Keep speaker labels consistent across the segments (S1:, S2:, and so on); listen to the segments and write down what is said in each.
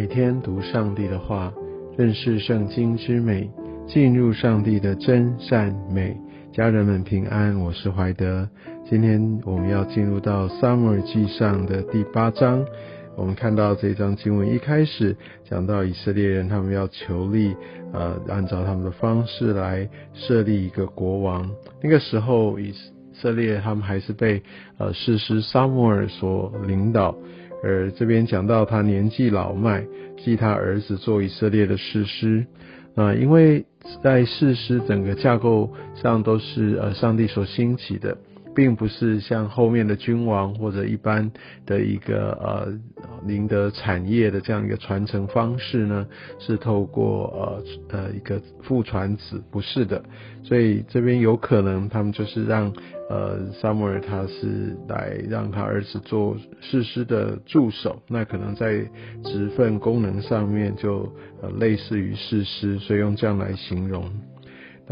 S1: 每天读上帝的话，认识圣经之美，进入上帝的真善美。家人们平安，我是怀德。今天我们要进入到撒母耳记上的第八章。我们看到这章经文一开始讲到以色列人，他们要求立，呃，按照他们的方式来设立一个国王。那个时候以色列他们还是被呃士师撒母耳所领导。而这边讲到他年纪老迈，继他儿子做以色列的士师，啊，因为在士师整个架构上都是呃上帝所兴起的。并不是像后面的君王或者一般的一个呃赢得产业的这样一个传承方式呢，是透过呃呃一个父传子，不是的。所以这边有可能他们就是让呃萨摩尔他是来让他儿子做士师的助手，那可能在职份功能上面就呃类似于士师，所以用这样来形容。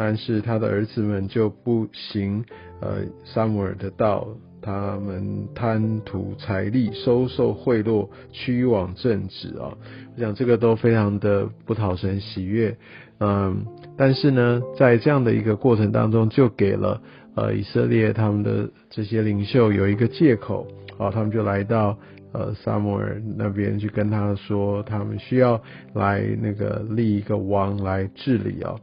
S1: 但是他的儿子们就不行，呃，撒母耳的道，他们贪图财力，收受贿赂，屈枉正直啊！我想这个都非常的不讨神喜悦，嗯，但是呢，在这样的一个过程当中，就给了呃以色列他们的这些领袖有一个借口，啊，他们就来到呃撒母耳那边去跟他说，他们需要来那个立一个王来治理啊。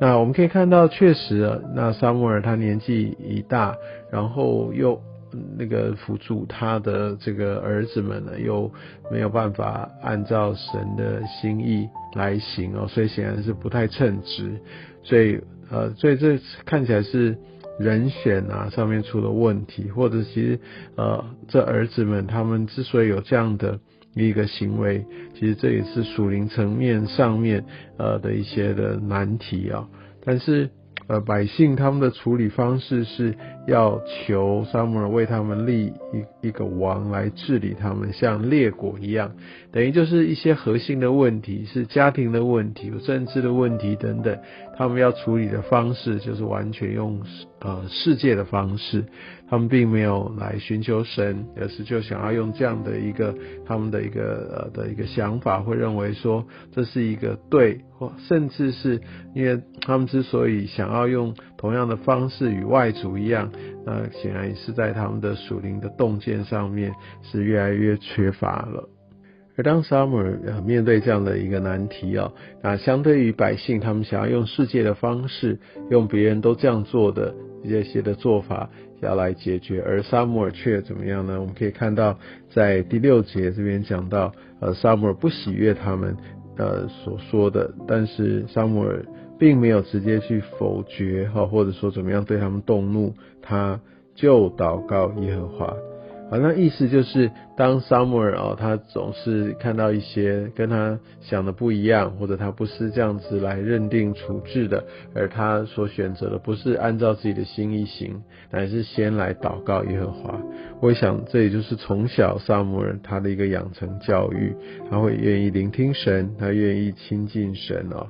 S1: 那我们可以看到，确实啊，那萨母尔他年纪一大，然后又那个辅助他的这个儿子们呢，又没有办法按照神的心意来行哦，所以显然是不太称职。所以呃，所以这看起来是人选啊上面出了问题，或者其实呃，这儿子们他们之所以有这样的一个行为，其实这也是属灵层面上面呃的一些的难题啊。但是，呃，百姓他们的处理方式是要求撒母耳为他们立一一个王来治理他们，像列国一样，等于就是一些核心的问题，是家庭的问题、有政治的问题等等，他们要处理的方式就是完全用呃世界的方式。他们并没有来寻求神，而是就想要用这样的一个他们的一个呃的一个想法，会认为说这是一个对，或甚至是因为他们之所以想要用同样的方式与外族一样，那显然是在他们的属灵的洞见上面是越来越缺乏了。而当 Summer 面对这样的一个难题啊，那相对于百姓，他们想要用世界的方式，用别人都这样做的这些的做法。要来解决，而沙姆尔却怎么样呢？我们可以看到，在第六节这边讲到，呃，沙姆尔不喜悦他们呃所说的，但是沙姆尔并没有直接去否决哈，或者说怎么样对他们动怒，他就祷告耶和华。好像意思就是，当 Summer 哦，他总是看到一些跟他想的不一样，或者他不是这样子来认定处置的，而他所选择的不是按照自己的心意行，乃是先来祷告耶和华。我想这也就是从小 Summer 他的一个养成教育，他会愿意聆听神，他愿意亲近神哦。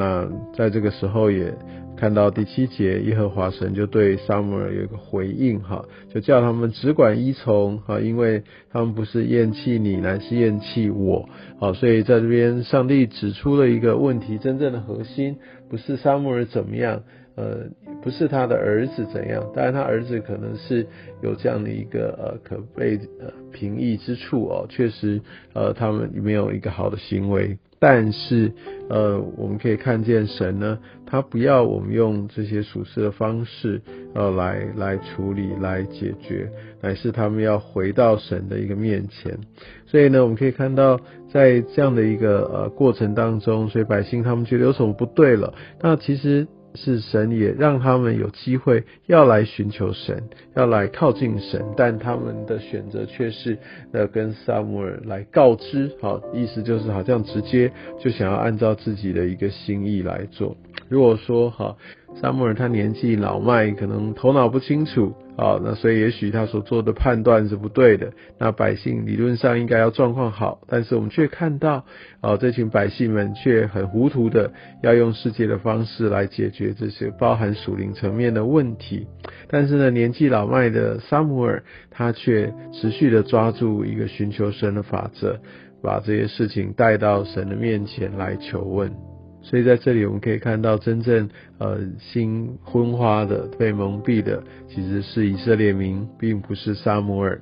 S1: 那在这个时候也看到第七节，耶和华神就对撒母耳有一个回应哈，就叫他们只管依从哈，因为他们不是厌弃你，乃是厌弃我好，所以在这边上帝指出了一个问题，真正的核心不是撒母耳怎么样，呃，不是他的儿子怎样，当然他儿子可能是有这样的一个呃可被呃评议之处哦，确实呃他们没有一个好的行为。但是，呃，我们可以看见神呢，他不要我们用这些属世的方式，呃，来来处理、来解决，乃是他们要回到神的一个面前。所以呢，我们可以看到，在这样的一个呃过程当中，所以百姓他们觉得有什么不对了，那其实。是神也让他们有机会要来寻求神，要来靠近神，但他们的选择却是呃跟萨姆尔来告知，好，意思就是好像直接就想要按照自己的一个心意来做。如果说哈。萨母尔他年纪老迈，可能头脑不清楚，啊，那所以也许他所做的判断是不对的。那百姓理论上应该要状况好，但是我们却看到，啊，这群百姓们却很糊涂的要用世界的方式来解决这些包含属灵层面的问题。但是呢，年纪老迈的萨姆尔他却持续的抓住一个寻求神的法则。把这些事情带到神的面前来求问。所以在这里我们可以看到，真正呃心昏花的、被蒙蔽的，其实是以色列民，并不是撒摩尔。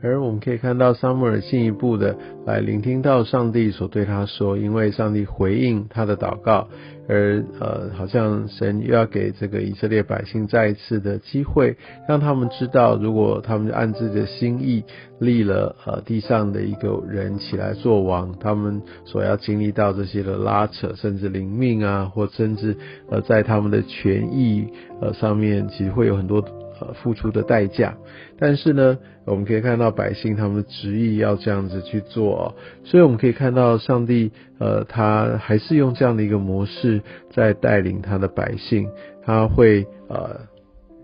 S1: 而我们可以看到，撒母耳进一步的来聆听到上帝所对他说，因为上帝回应他的祷告，而呃，好像神又要给这个以色列百姓再一次的机会，让他们知道，如果他们按自己的心意立了呃地上的一个人起来做王，他们所要经历到这些的拉扯，甚至灵命啊，或甚至呃在他们的权益呃上面，其实会有很多。呃，付出的代价，但是呢，我们可以看到百姓他们执意要这样子去做，所以我们可以看到上帝，呃，他还是用这样的一个模式在带领他的百姓，他会呃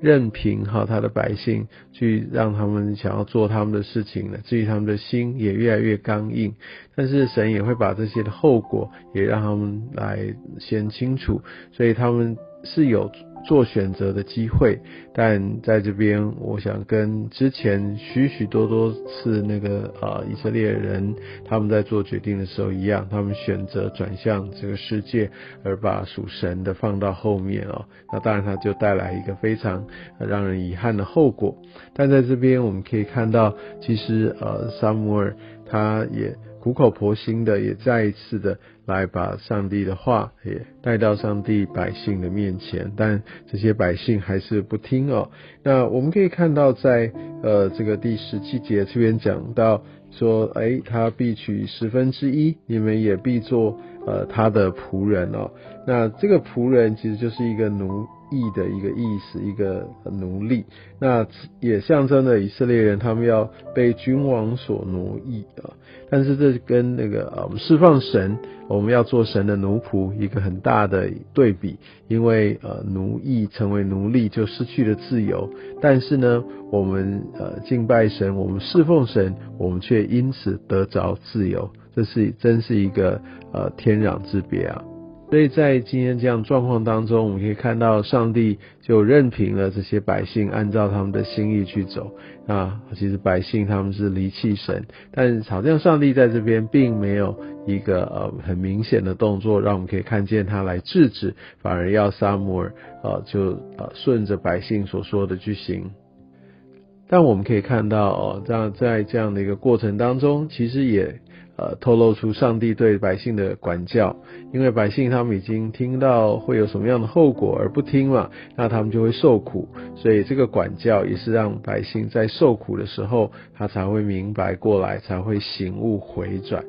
S1: 任凭哈他的百姓去让他们想要做他们的事情呢，至于他们的心也越来越刚硬，但是神也会把这些的后果也让他们来先清楚，所以他们是有。做选择的机会，但在这边，我想跟之前许许多多次那个呃以色列人他们在做决定的时候一样，他们选择转向这个世界，而把属神的放到后面哦。那当然，它就带来一个非常让人遗憾的后果。但在这边，我们可以看到，其实呃，萨姆尔他也。苦口婆心的，也再一次的来把上帝的话也带到上帝百姓的面前，但这些百姓还是不听哦。那我们可以看到，在呃这个第十七节这边讲到说，哎，他必取十分之一，你们也必做呃他的仆人哦。那这个仆人其实就是一个奴。义的一个意思，一个奴隶，那也象征了以色列人他们要被君王所奴役啊。但是这跟那个啊，释放神，我们要做神的奴仆，一个很大的对比。因为呃，奴役成为奴隶就失去了自由，但是呢，我们呃敬拜神，我们侍奉神，我们却因此得着自由，这是真是一个呃天壤之别啊。所以在今天这样状况当中，我们可以看到上帝就任凭了这些百姓按照他们的心意去走啊。其实百姓他们是离弃神，但好像上帝在这边并没有一个呃很明显的动作，让我们可以看见他来制止，反而要撒母耳呃就呃顺着百姓所说的去行。但我们可以看到哦，这样在这样的一个过程当中，其实也。呃，透露出上帝对百姓的管教，因为百姓他们已经听到会有什么样的后果而不听嘛，那他们就会受苦，所以这个管教也是让百姓在受苦的时候，他才会明白过来，才会醒悟回转。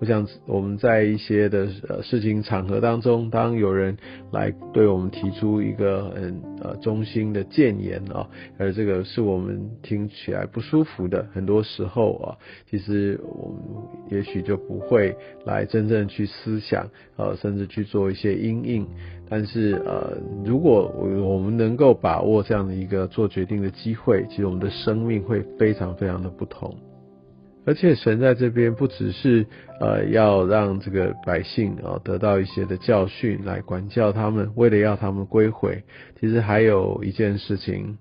S1: 我想我们在一些的呃事情场合当中，当有人来对我们提出一个很呃中心的谏言啊，而这个是我们听起来不舒服的，很多时候啊，其实我们也就不会来真正去思想，呃，甚至去做一些阴影。但是呃，如果我们能够把握这样的一个做决定的机会，其实我们的生命会非常非常的不同。而且神在这边不只是呃要让这个百姓啊得到一些的教训来管教他们，为了要他们归回，其实还有一件事情，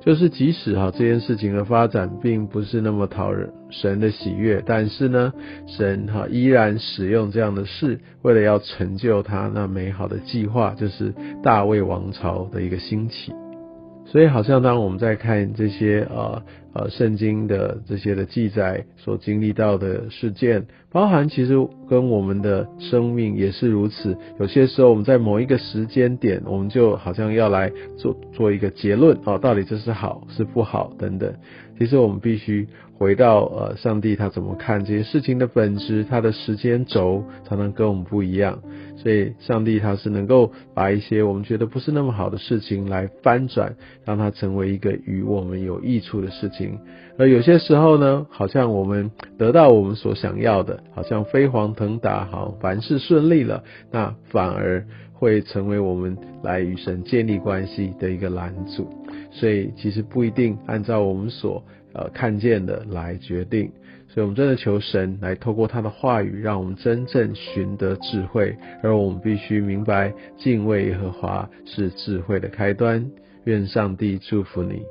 S1: 就是即使哈这件事情的发展并不是那么讨人神的喜悦，但是呢，神哈依然使用这样的事，为了要成就他那美好的计划，就是大卫王朝的一个兴起。所以，好像当我们在看这些呃呃圣经的这些的记载所经历到的事件，包含其实跟我们的生命也是如此。有些时候，我们在某一个时间点，我们就好像要来做做一个结论哦，到底这是好是不好等等。其实我们必须回到呃上帝他怎么看这些事情的本质，他的时间轴常常跟我们不一样。所以，上帝他是能够把一些我们觉得不是那么好的事情来翻转，让它成为一个与我们有益处的事情而有些时候呢，好像我们得到我们所想要的，好像飞黄腾达，好凡事顺利了，那反而会成为我们来与神建立关系的一个拦阻。所以，其实不一定按照我们所呃看见的来决定。所以，我们真的求神来透过他的话语，让我们真正寻得智慧。而我们必须明白，敬畏耶和华是智慧的开端。愿上帝祝福你。